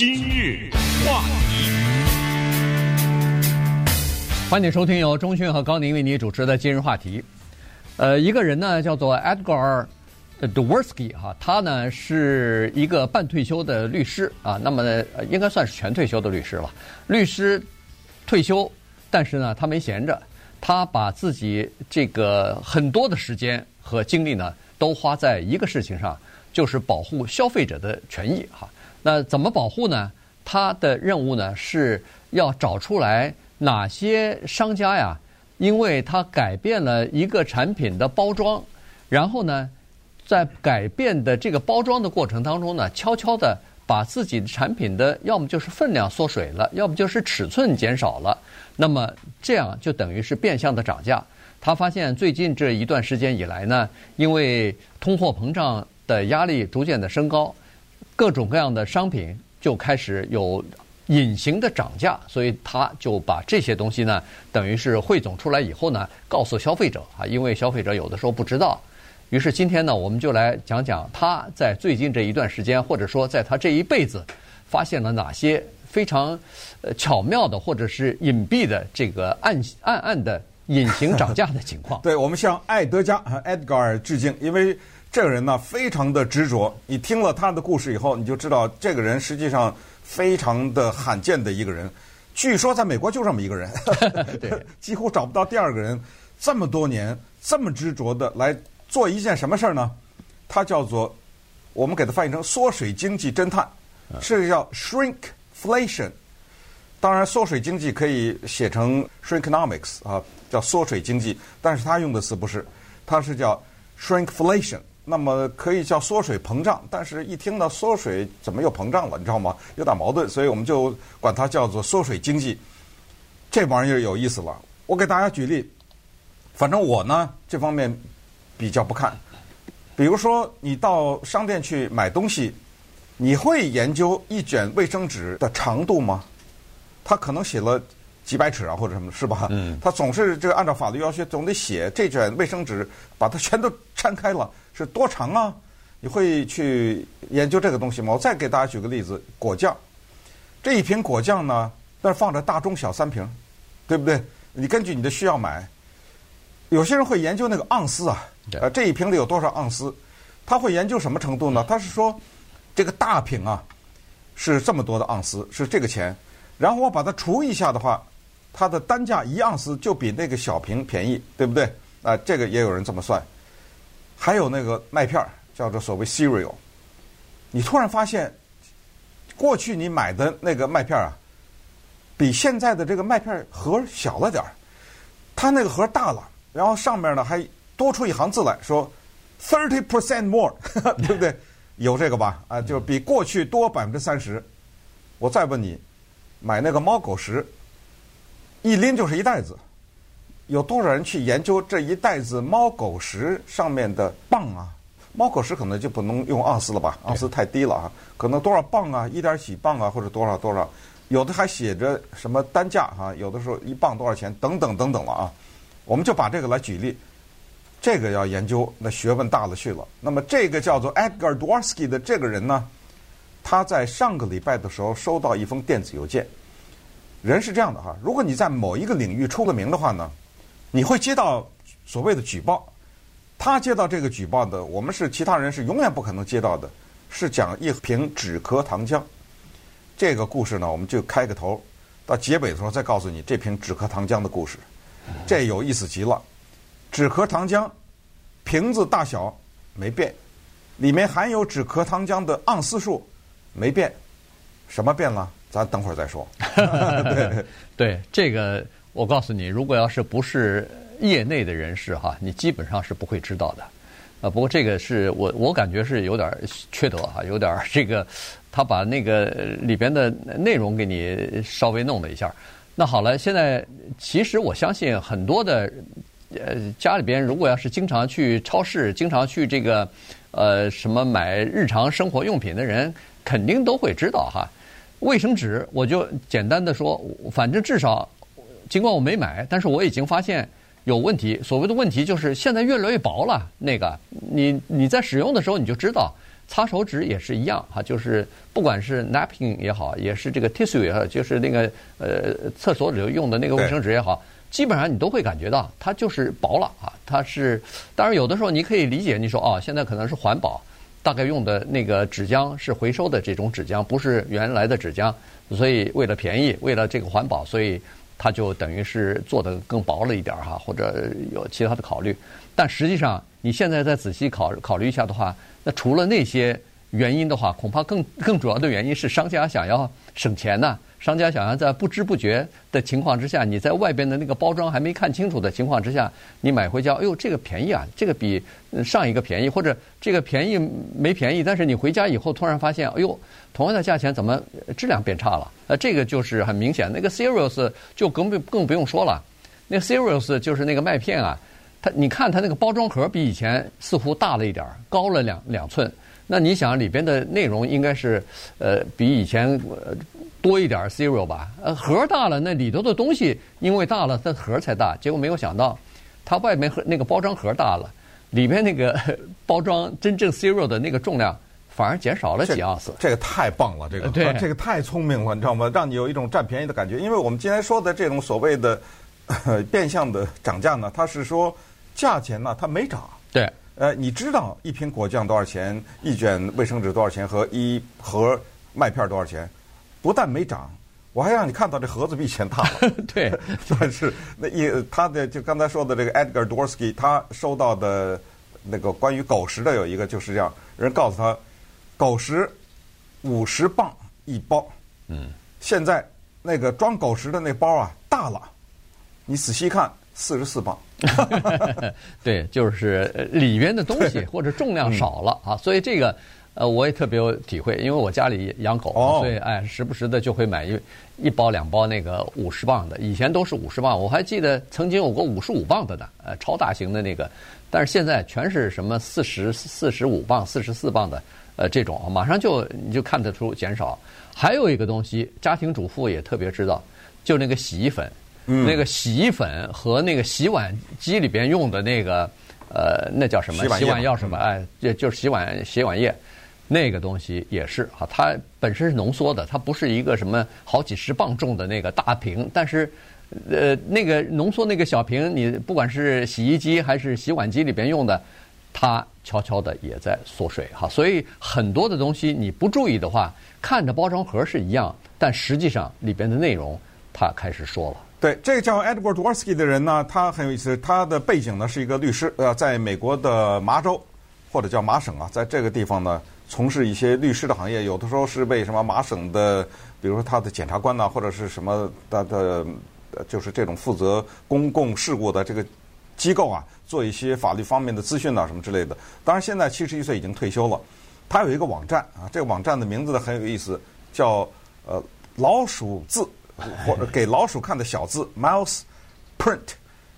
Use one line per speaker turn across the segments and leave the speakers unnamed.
今日话题，
欢迎收听由钟迅和高宁为你主持的今日话题。呃，一个人呢叫做 Edgar Dworsky 哈，他呢是一个半退休的律师啊，那么呢应该算是全退休的律师了。律师退休，但是呢他没闲着，他把自己这个很多的时间和精力呢都花在一个事情上，就是保护消费者的权益哈。那怎么保护呢？他的任务呢是要找出来哪些商家呀，因为他改变了一个产品的包装，然后呢，在改变的这个包装的过程当中呢，悄悄地把自己的产品的要么就是分量缩水了，要么就是尺寸减少了，那么这样就等于是变相的涨价。他发现最近这一段时间以来呢，因为通货膨胀的压力逐渐的升高。各种各样的商品就开始有隐形的涨价，所以他就把这些东西呢，等于是汇总出来以后呢，告诉消费者啊，因为消费者有的时候不知道。于是今天呢，我们就来讲讲他在最近这一段时间，或者说在他这一辈子，发现了哪些非常呃巧妙的或者是隐蔽的这个暗暗暗的隐形涨价的情况。
对，我们向艾德加和 Edgar 致敬，因为。这个人呢，非常的执着。你听了他的故事以后，你就知道这个人实际上非常的罕见的一个人。据说在美国就这么一个人，对，几乎找不到第二个人。这么多年这么执着的来做一件什么事儿呢？他叫做我们给他翻译成缩水经济侦探，是叫 shrinkflation。当然，缩水经济可以写成 shrinkonomics 啊，叫缩水经济。但是他用的词不是，他是叫 shrinkflation。那么可以叫缩水膨胀，但是一听到缩水，怎么又膨胀了？你知道吗？有点矛盾，所以我们就管它叫做缩水经济。这玩意儿有意思了，我给大家举例。反正我呢，这方面比较不看。比如说，你到商店去买东西，你会研究一卷卫生纸的长度吗？它可能写了几百尺啊，或者什么，是吧？嗯。他总是这个按照法律要求，总得写这卷卫生纸，把它全都摊开了。是多长啊？你会去研究这个东西吗？我再给大家举个例子，果酱，这一瓶果酱呢，那放着大中小三瓶，对不对？你根据你的需要买。有些人会研究那个盎司啊，呃，这一瓶里有多少盎司？他会研究什么程度呢？他是说，这个大瓶啊，是这么多的盎司，是这个钱。然后我把它除一下的话，它的单价一盎司就比那个小瓶便宜，对不对？啊、这个也有人这么算。还有那个麦片儿，叫做所谓 cereal，你突然发现，过去你买的那个麦片儿啊，比现在的这个麦片盒小了点儿，它那个盒大了，然后上面呢还多出一行字来说 thirty percent more，对不对？有这个吧？啊，就比过去多百分之三十。我再问你，买那个猫狗食，一拎就是一袋子。有多少人去研究这一袋子猫狗食上面的磅啊？猫狗食可能就不能用盎司了吧？盎司太低了啊，可能多少磅啊？一点几磅啊？或者多少多少？有的还写着什么单价啊？有的时候一磅多少钱？等等等等了啊！我们就把这个来举例，这个要研究那学问大了去了。那么这个叫做 Edgar Dworsky 的这个人呢，他在上个礼拜的时候收到一封电子邮件。人是这样的哈，如果你在某一个领域出了名的话呢，你会接到所谓的举报，他接到这个举报的，我们是其他人是永远不可能接到的，是讲一瓶止咳糖浆。这个故事呢，我们就开个头，到结尾的时候再告诉你这瓶止咳糖浆的故事。这有意思极了，止咳糖浆瓶子大小没变，里面含有止咳糖浆的盎司数没变，什么变了？咱等会儿再说。
对 对，这个。我告诉你，如果要是不是业内的人士哈，你基本上是不会知道的。啊，不过这个是我我感觉是有点缺德哈，有点这个他把那个里边的内容给你稍微弄了一下。那好了，现在其实我相信很多的呃家里边，如果要是经常去超市、经常去这个呃什么买日常生活用品的人，肯定都会知道哈。卫生纸，我就简单的说，反正至少。尽管我没买，但是我已经发现有问题。所谓的问题就是现在越来越薄了。那个，你你在使用的时候你就知道，擦手纸也是一样哈，就是不管是 napkin 也好，也是这个 tissue 也好，就是那个呃厕所里用的那个卫生纸也好，基本上你都会感觉到它就是薄了啊。它是当然有的时候你可以理解，你说哦，现在可能是环保，大概用的那个纸浆是回收的这种纸浆，不是原来的纸浆，所以为了便宜，为了这个环保，所以它就等于是做的更薄了一点哈，或者有其他的考虑。但实际上你现在再仔细考考虑一下的话，那除了那些原因的话，恐怕更更主要的原因是商家想要省钱呐。商家想要在不知不觉的情况之下，你在外边的那个包装还没看清楚的情况之下，你买回家，哎呦，这个便宜啊，这个比上一个便宜，或者这个便宜没便宜，但是你回家以后突然发现，哎呦，同样的价钱怎么质量变差了？呃，这个就是很明显。那个 cereals 就更不更不用说了，那个 cereals 就是那个麦片啊。它，你看它那个包装盒比以前似乎大了一点儿，高了两两寸。那你想里边的内容应该是，呃，比以前多一点 cereal 吧？呃，盒大了，那里头的东西因为大了，它盒才大。结果没有想到，它外面盒那个包装盒大了，里边那个 包装真正 cereal 的那个重量反而减少了几盎司。
这个太棒了，这个
对，
这个太聪明了，你知道吗？让你有一种占便宜的感觉。因为我们今天说的这种所谓的 变相的涨价呢，它是说。价钱呢，它没涨。
对，
呃，你知道一瓶果酱多少钱，一卷卫生纸多少钱，和一盒麦片多少钱？不但没涨，我还让你看到这盒子比以前大了。
对，
但是那一他的就刚才说的这个 Edgar Dworsky，他收到的那个关于狗食的有一个就是这样，人告诉他，狗食五十磅一包。嗯，现在那个装狗食的那包啊大了，你仔细看。四十四磅，
对，就是里边的东西或者重量少了啊，所以这个呃我也特别有体会，因为我家里养狗，所以哎时不时的就会买一一包两包那个五十磅的，以前都是五十磅，我还记得曾经有过五十五磅的呢，呃超大型的那个，但是现在全是什么四十四十五磅、四十四磅的，呃这种马上就你就看得出减少。还有一个东西，家庭主妇也特别知道，就那个洗衣粉。嗯、那个洗衣粉和那个洗碗机里边用的那个，呃，那叫什么？洗碗药什么？哎，就就是洗碗洗碗液，那个东西也是哈，它本身是浓缩的，它不是一个什么好几十磅重的那个大瓶，但是，呃，那个浓缩那个小瓶，你不管是洗衣机还是洗碗机里边用的，它悄悄的也在缩水哈。所以很多的东西你不注意的话，看着包装盒是一样，但实际上里边的内容它开始说了。
对，这个叫 Edward Worsky 的人呢，他很有意思。他的背景呢是一个律师，呃，在美国的麻州或者叫麻省啊，在这个地方呢从事一些律师的行业。有的时候是被什么麻省的，比如说他的检察官呐，或者是什么他的，就是这种负责公共事务的这个机构啊，做一些法律方面的咨询啊什么之类的。当然，现在七十一岁已经退休了。他有一个网站啊，这个网站的名字呢很有意思，叫呃老鼠字。或者给老鼠看的小字，mouse print，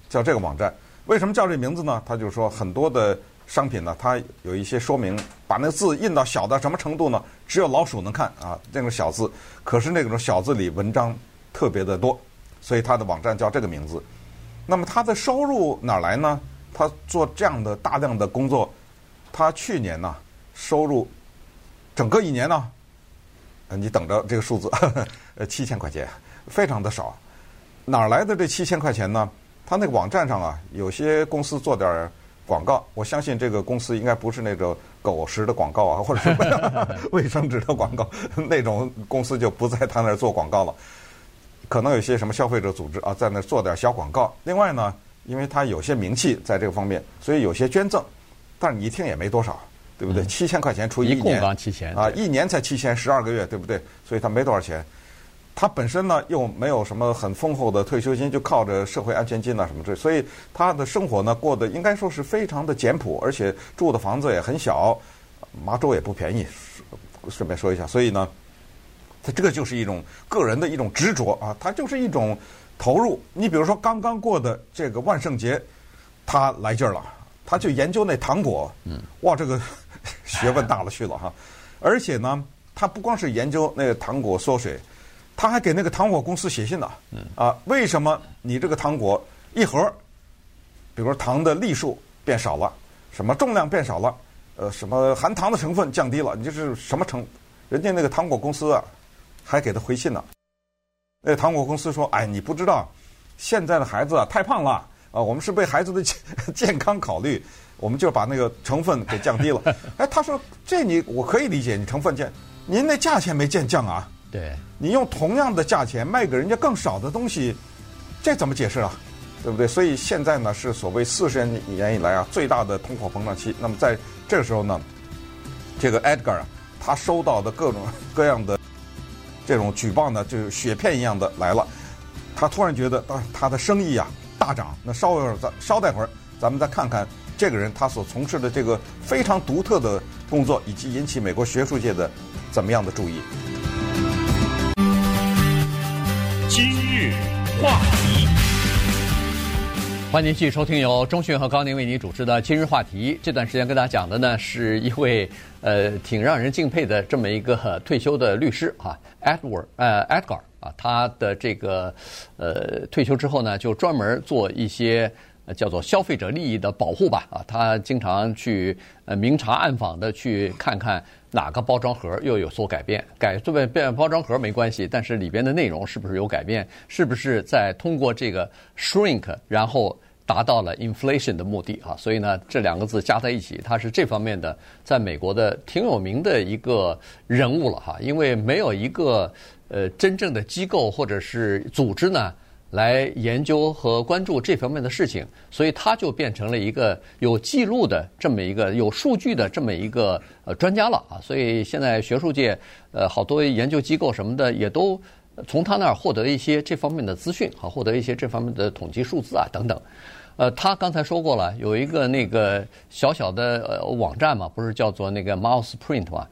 叫这个网站。为什么叫这名字呢？他就说很多的商品呢，它有一些说明，把那个字印到小到什么程度呢？只有老鼠能看啊，那种小字。可是那种小字里文章特别的多，所以他的网站叫这个名字。那么他的收入哪来呢？他做这样的大量的工作，他去年呢收入整个一年呢，你等着这个数字，呃七千块钱。非常的少，哪来的这七千块钱呢？他那个网站上啊，有些公司做点广告，我相信这个公司应该不是那种狗食的广告啊，或者是 卫生纸的广告，那种公司就不在他那儿做广告了。可能有些什么消费者组织啊，在那儿做点小广告。另外呢，因为他有些名气在这个方面，所以有些捐赠，但是你一听也没多少，对不对？七千块钱除以一年，
一共刚七千
啊，一年才七千，十二个月，对不对？所以他没多少钱。他本身呢又没有什么很丰厚的退休金，就靠着社会安全金啊什么之类，所以他的生活呢过得应该说是非常的简朴，而且住的房子也很小，麻州也不便宜，顺便说一下。所以呢，他这个就是一种个人的一种执着啊，他就是一种投入。你比如说刚刚过的这个万圣节，他来劲儿了，他就研究那糖果，嗯，哇，这个学问大了去了哈。而且呢，他不光是研究那个糖果缩水。他还给那个糖果公司写信呢，啊，为什么你这个糖果一盒，比如说糖的粒数变少了，什么重量变少了，呃什么含糖的成分降低了，你这是什么成？人家那个糖果公司啊，还给他回信呢。那糖果公司说：“哎，你不知道，现在的孩子啊太胖了啊，我们是为孩子的健 健康考虑，我们就把那个成分给降低了。”哎，他说：“这你我可以理解，你成分降，您那价钱没见降啊？
对，
你用同样的价钱卖给人家更少的东西，这怎么解释啊？对不对？所以现在呢是所谓四十年以来啊最大的通货膨胀期。那么在这个时候呢，这个 Edgar 啊。”他收到的各种各样的这种举报呢，就是雪片一样的来了。他突然觉得，啊，他的生意啊大涨。那稍微再稍待会儿，咱们再看看这个人他所从事的这个非常独特的工作，以及引起美国学术界的怎么样的注意。
话题。
欢迎继续收听由中讯和高宁为您主持的今日话题。这段时间跟大家讲的呢，是一位呃挺让人敬佩的这么一个退休的律师啊，Edward 呃 Edgar 啊，他的这个呃退休之后呢，就专门做一些叫做消费者利益的保护吧啊，他经常去呃明察暗访的去看看哪个包装盒又有所改变，改变变包装盒没关系，但是里边的内容是不是有改变，是不是在通过这个 shrink 然后达到了 inflation 的目的啊，所以呢，这两个字加在一起，他是这方面的，在美国的挺有名的一个人物了哈。因为没有一个呃真正的机构或者是组织呢来研究和关注这方面的事情，所以他就变成了一个有记录的这么一个有数据的这么一个呃专家了啊。所以现在学术界呃好多研究机构什么的也都从他那儿获得一些这方面的资讯啊，获得一些这方面的统计数字啊等等。呃，他刚才说过了，有一个那个小小的呃网站嘛，不是叫做那个 Mouseprint 嘛？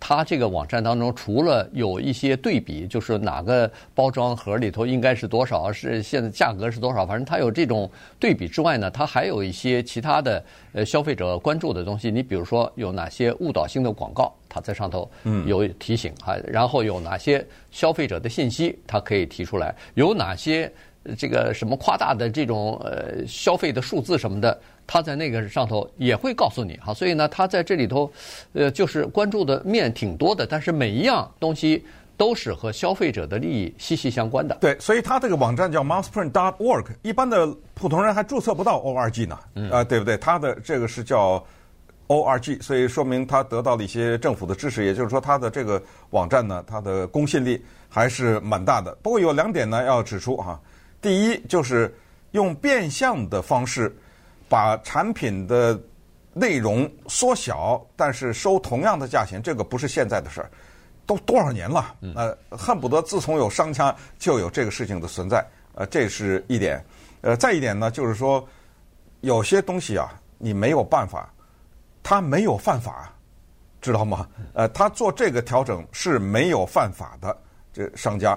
它这个网站当中，除了有一些对比，就是哪个包装盒里头应该是多少，是现在价格是多少，反正它有这种对比之外呢，它还有一些其他的呃消费者关注的东西。你比如说有哪些误导性的广告，它在上头有提醒啊，然后有哪些消费者的信息，它可以提出来，有哪些。这个什么夸大的这种呃消费的数字什么的，他在那个上头也会告诉你哈，所以呢，他在这里头，呃，就是关注的面挺多的，但是每一样东西都是和消费者的利益息息相关的。
对，所以他这个网站叫 mouseprint.org，一般的普通人还注册不到 org 呢，嗯、啊，对不对？他的这个是叫 org，所以说明他得到了一些政府的支持，也就是说，他的这个网站呢，它的公信力还是蛮大的。不过有两点呢要指出哈。第一就是用变相的方式把产品的内容缩小，但是收同样的价钱，这个不是现在的事儿，都多少年了，呃，恨不得自从有商家就有这个事情的存在，呃，这是一点。呃，再一点呢，就是说有些东西啊，你没有办法，他没有犯法，知道吗？呃，他做这个调整是没有犯法的，这商家，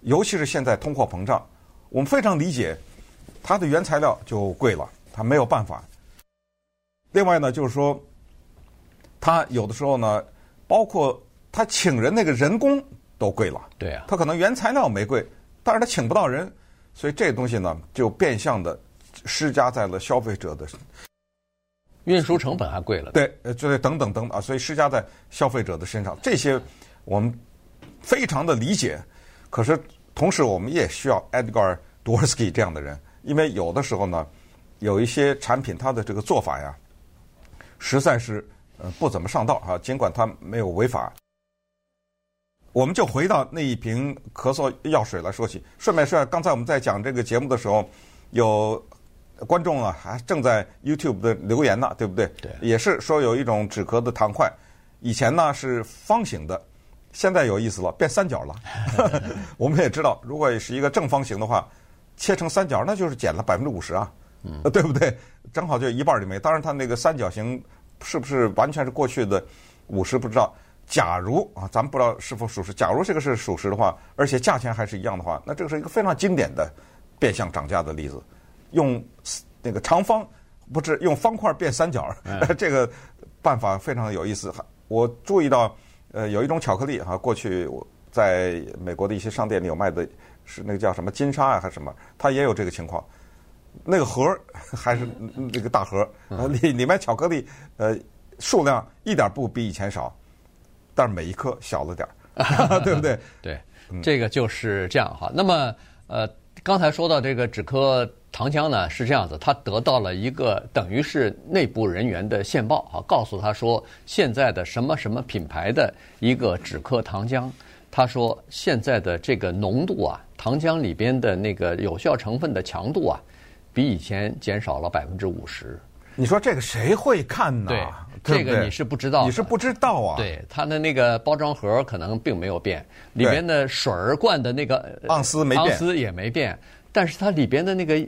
尤其是现在通货膨胀。我们非常理解，它的原材料就贵了，它没有办法。另外呢，就是说，它有的时候呢，包括他请人那个人工都贵了。
对啊，
他可能原材料没贵，但是他请不到人，所以这东西呢，就变相的施加在了消费者的
运输成本还贵了。
对，呃，这等等等等啊，所以施加在消费者的身上，这些我们非常的理解。可是。同时，我们也需要 Edgar Dworsky 这样的人，因为有的时候呢，有一些产品它的这个做法呀，实在是呃不怎么上道啊。尽管它没有违法，我们就回到那一瓶咳嗽药水来说起。顺便说，刚才我们在讲这个节目的时候，有观众啊还正在 YouTube 的留言呢，对不对？
对。
也是说有一种止咳的糖块，以前呢是方形的。现在有意思了，变三角了。我们也知道，如果是一个正方形的话，切成三角，那就是减了百分之五十啊，嗯，对不对？正好就一半就没。当然，它那个三角形是不是完全是过去的五十不知道。假如啊，咱们不知道是否属实。假如这个是属实的话，而且价钱还是一样的话，那这个是一个非常经典的变相涨价的例子。用那个长方不是用方块变三角，嗯、这个办法非常有意思。我注意到。呃，有一种巧克力哈，过去我在美国的一些商店里有卖的，是那个叫什么金沙啊，还是什么？它也有这个情况。那个盒儿 还是那个大盒儿，里里面巧克力呃数量一点不比以前少，但是每一颗小了点儿，对不对？
对，这个就是这样哈。那么呃，刚才说到这个止咳糖浆呢，是这样子，他得到了一个等于是内部人员的线报啊，告诉他说现在的什么什么品牌的一个止咳糖浆，他说现在的这个浓度啊，糖浆里边的那个有效成分的强度啊，比以前减少了百分之五十。
你说这个谁会看呢？
对，
对
这个你是不知道，
你是不知道啊。
对，它的那个包装盒可能并没有变，里边的水儿灌的那个
盎司没变，
盎司也没变，但是它里边的那个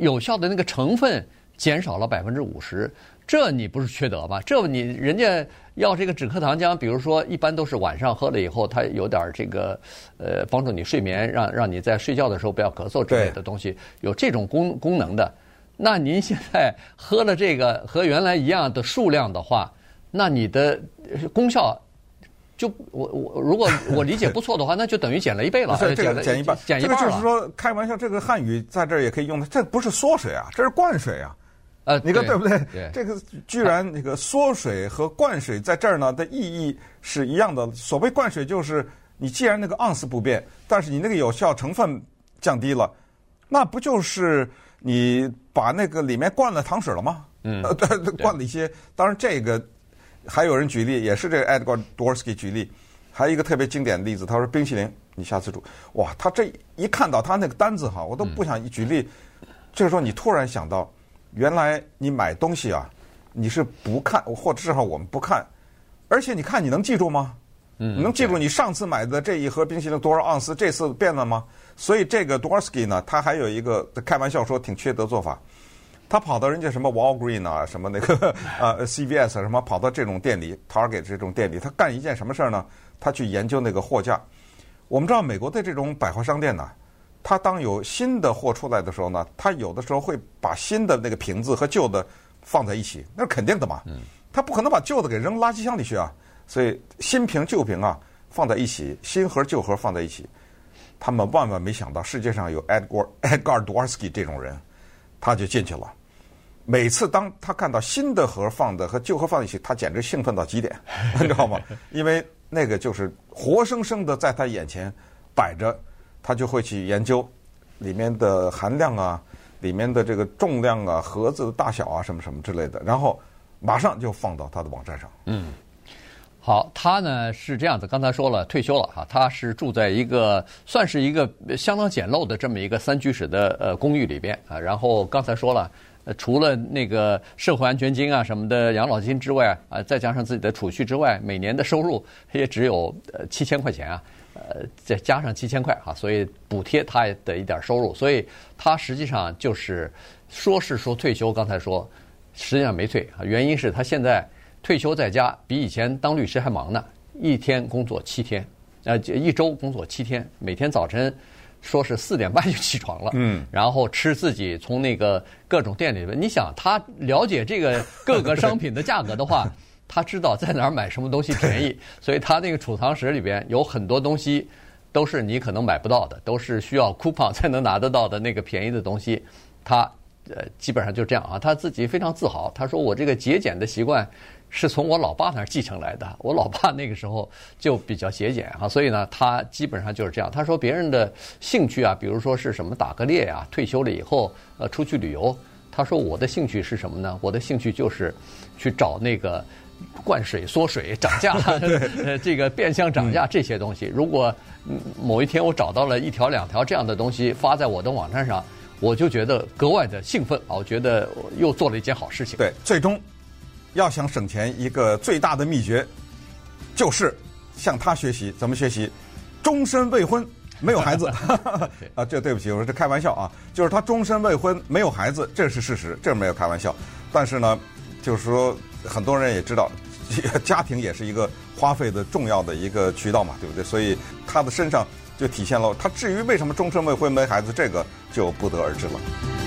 有效的那个成分减少了百分之五十，这你不是缺德吗？这你人家要这个止咳糖浆，比如说一般都是晚上喝了以后，它有点这个呃帮助你睡眠，让让你在睡觉的时候不要咳嗽之类的东西，有这种功功能的。那您现在喝了这个和原来一样的数量的话，那你的功效就我我如果我理解不错的话，那就等于减了一倍了。
这个减一半，
减一半。
这个就是说开玩笑，这个汉语在这儿也可以用的。这不是缩水啊，这是灌水啊。
呃，
你看对不对？
对。
这个居然那个缩水和灌水在这儿呢的意义是一样的。所谓灌水就是你既然那个盎司不变，但是你那个有效成分降低了，那不就是？你把那个里面灌了糖水了吗？
嗯，
对，灌了一些。当然，这个还有人举例，也是这个 Edgar Dworsky 举例，还有一个特别经典的例子，他说冰淇淋，你下次煮，哇，他这一看到他那个单子哈，我都不想举例。这个时候你突然想到，原来你买东西啊，你是不看，或者至少我们不看，而且你看你能记住吗？
嗯，
你能记住你上次买的这一盒冰淇淋多少盎司，这次变了吗？所以这个 Dworsky 呢，他还有一个开玩笑说挺缺德做法，他跑到人家什么 Walgreen 啊，什么那个 呃 CVS 什么，跑到这种店里，Target 这种店里，他干一件什么事儿呢？他去研究那个货架。我们知道美国的这种百货商店呢，他当有新的货出来的时候呢，他有的时候会把新的那个瓶子和旧的放在一起，那是肯定的嘛。他不可能把旧的给扔垃圾箱里去啊。所以新瓶旧瓶啊放在一起，新盒旧盒放在一起。他们万万没想到，世界上有 Edgar Edgar Dworsky 这种人，他就进去了。每次当他看到新的盒放的和旧盒放在一起，他简直兴奋到极点，你知道吗？因为那个就是活生生的在他眼前摆着，他就会去研究里面的含量啊，里面的这个重量啊，盒子的大小啊，什么什么之类的，然后马上就放到他的网站上。
嗯。好，他呢是这样子，刚才说了退休了哈，他是住在一个算是一个相当简陋的这么一个三居室的呃公寓里边啊。然后刚才说了，除了那个社会安全金啊什么的养老金之外啊，再加上自己的储蓄之外，每年的收入也只有呃七千块钱啊，再加上七千块啊，所以补贴他的一点收入，所以他实际上就是说是说退休，刚才说实际上没退啊，原因是他现在。退休在家比以前当律师还忙呢，一天工作七天，呃，一周工作七天，每天早晨说是四点半就起床了，
嗯，
然后吃自己从那个各种店里边，你想他了解这个各个商品的价格的话，他知道在哪儿买什么东西便宜，所以他那个储藏室里边有很多东西都是你可能买不到的，都是需要 coupon 才能拿得到的那个便宜的东西，他呃基本上就这样啊，他自己非常自豪，他说我这个节俭的习惯。是从我老爸那儿继承来的。我老爸那个时候就比较节俭啊，所以呢，他基本上就是这样。他说别人的兴趣啊，比如说是什么打个猎呀，退休了以后呃出去旅游。他说我的兴趣是什么呢？我的兴趣就是去找那个灌水、缩水、涨价，呃，这个变相涨价这些东西。如果某一天我找到了一条两条这样的东西发在我的网站上，我就觉得格外的兴奋啊！我觉得又做了一件好事情。
对，最终。要想省钱，一个最大的秘诀就是向他学习。怎么学习？终身未婚，没有孩子。啊，这对不起，我说这开玩笑啊。就是他终身未婚，没有孩子，这是事实，这没有开玩笑。但是呢，就是说很多人也知道，家庭也是一个花费的重要的一个渠道嘛，对不对？所以他的身上就体现了他。至于为什么终身未婚没孩子，这个就不得而知了。